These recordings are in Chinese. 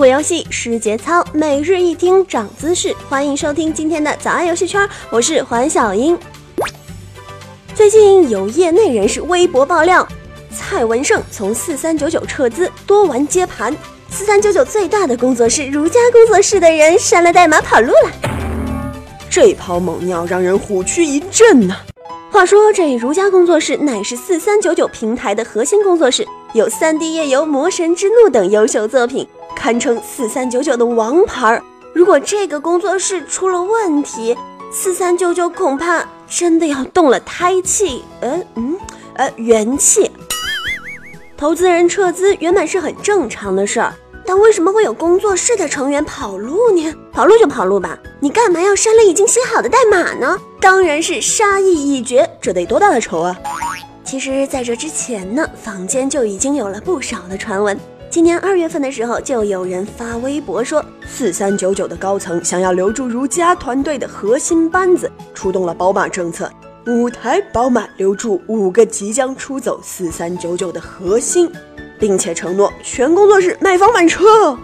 过游戏是节操，每日一听长姿势。欢迎收听今天的早安游戏圈，我是黄小英。最近有业内人士微博爆料，蔡文胜从四三九九撤资，多玩接盘。四三九九最大的工作室如家工作室的人删了代码跑路了，这泡猛尿让人虎躯一震呐！话说这如家工作室乃是四三九九平台的核心工作室，有《三 D 夜游》《魔神之怒》等优秀作品。堪称四三九九的王牌儿。如果这个工作室出了问题，四三九九恐怕真的要动了胎气。呃嗯呃元气。投资人撤资原本是很正常的事儿，但为什么会有工作室的成员跑路呢？跑路就跑路吧，你干嘛要删了已经写好的代码呢？当然是杀意已决，这得多大的仇啊！其实，在这之前呢，坊间就已经有了不少的传闻。今年二月份的时候，就有人发微博说，四三九九的高层想要留住如家团队的核心班子，出动了宝马政策，五台宝马留住五个即将出走四三九九的核心，并且承诺全工作室买房买车。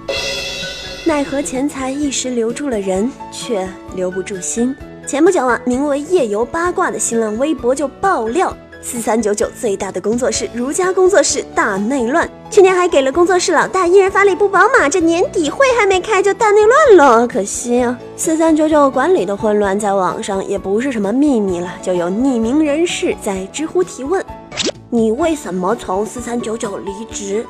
奈何钱财一时留住了人，却留不住心。前不久啊，名为“夜游八卦”的新浪微博就爆料。四三九九最大的工作室如家工作室大内乱，去年还给了工作室老大一人发了一部宝马，这年底会还没开就大内乱了，可惜啊！四三九九管理的混乱在网上也不是什么秘密了，就有匿名人士在知乎提问：“你为什么从四三九九离职？”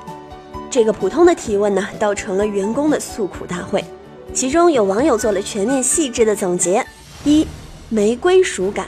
这个普通的提问呢，倒成了员工的诉苦大会。其中有网友做了全面细致的总结：一，没归属感。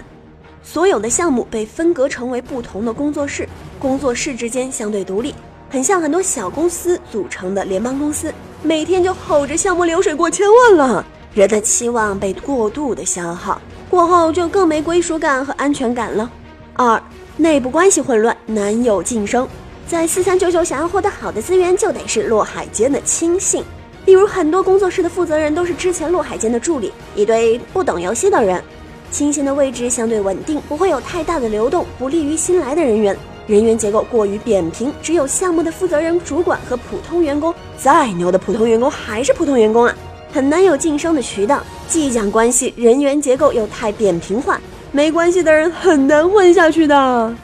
所有的项目被分隔成为不同的工作室，工作室之间相对独立，很像很多小公司组成的联邦公司，每天就吼着项目流水过千万了，人的期望被过度的消耗，过后就更没归属感和安全感了。二，内部关系混乱，难有晋升。在四三九九想要获得好的资源，就得是洛海间的亲信，例如很多工作室的负责人都是之前洛海间的助理，一堆不懂游戏的人。清闲的位置相对稳定，不会有太大的流动，不利于新来的人员。人员结构过于扁平，只有项目的负责人、主管和普通员工。再牛的普通员工还是普通员工啊，很难有晋升的渠道。技奖关系，人员结构又太扁平化，没关系的人很难混下去的。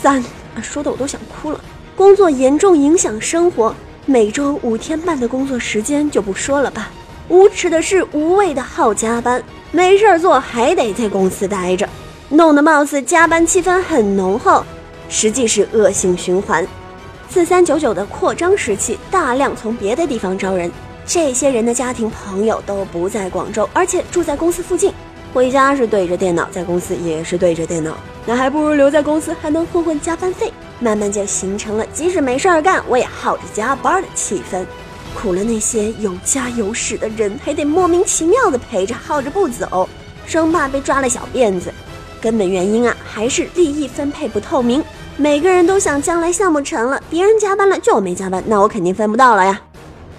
三啊，说的我都想哭了。工作严重影响生活，每周五天半的工作时间就不说了吧。无耻的是无谓的好加班。没事儿做还得在公司待着，弄得貌似加班气氛很浓厚，实际是恶性循环。四三九九的扩张时期，大量从别的地方招人，这些人的家庭朋友都不在广州，而且住在公司附近，回家是对着电脑，在公司也是对着电脑，那还不如留在公司，还能混混加班费。慢慢就形成了即使没事儿干，我也耗着加班的气氛。苦了那些有家有室的人，还得莫名其妙的陪着耗着不走，生怕被抓了小辫子。根本原因啊，还是利益分配不透明。每个人都想将来项目成了，别人加班了就我没加班，那我肯定分不到了呀。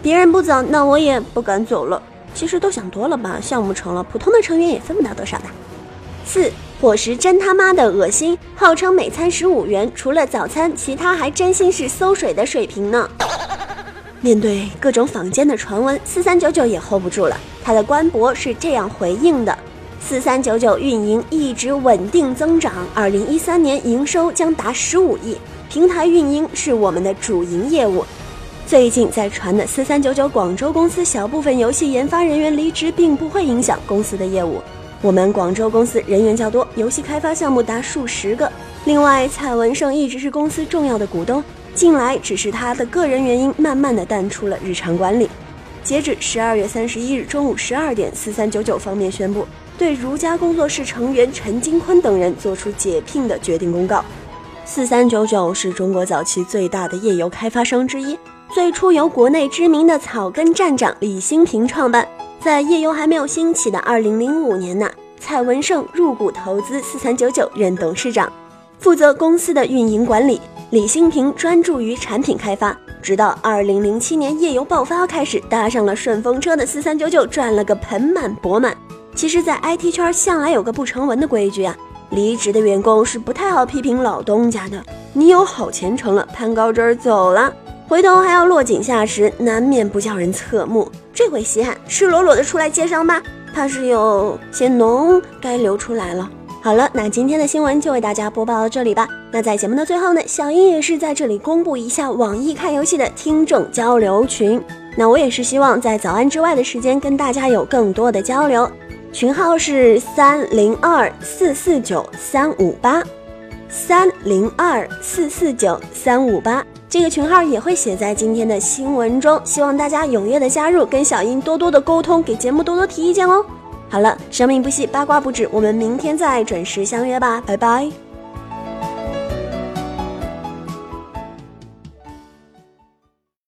别人不走，那我也不敢走了。其实都想多了吧，项目成了，普通的成员也分不到多少的。四伙食真他妈的恶心，号称每餐十五元，除了早餐，其他还真心是馊水的水平呢。面对各种坊间的传闻，四三九九也 hold 不住了。他的官博是这样回应的：四三九九运营一直稳定增长，二零一三年营收将达十五亿。平台运营是我们的主营业务。最近在传的四三九九广州公司小部分游戏研发人员离职，并不会影响公司的业务。我们广州公司人员较多，游戏开发项目达数十个。另外，蔡文胜一直是公司重要的股东。近来只是他的个人原因，慢慢的淡出了日常管理。截止十二月三十一日中午十二点，四三九九方面宣布对如家工作室成员陈金坤等人作出解聘的决定公告。四三九九是中国早期最大的页游开发商之一，最初由国内知名的草根站长李新平创办。在页游还没有兴起的二零零五年呢，蔡文胜入股投资四三九九，任董事长，负责公司的运营管理。李新平专注于产品开发，直到二零零七年夜游爆发开始，搭上了顺风车的四三九九赚了个盆满钵满。其实，在 IT 圈向来有个不成文的规矩啊，离职的员工是不太好批评老东家的。你有好前程了，攀高枝儿走了，回头还要落井下石，难免不叫人侧目。这回稀罕赤裸裸的出来接商吧，怕是有些脓该流出来了。好了，那今天的新闻就为大家播报到这里吧。那在节目的最后呢，小英也是在这里公布一下网易看游戏的听众交流群。那我也是希望在早安之外的时间跟大家有更多的交流。群号是三零二四四九三五八，三零二四四九三五八。这个群号也会写在今天的新闻中，希望大家踊跃的加入，跟小英多多的沟通，给节目多多提意见哦。好了，生命不息，八卦不止，我们明天再准时相约吧，拜拜。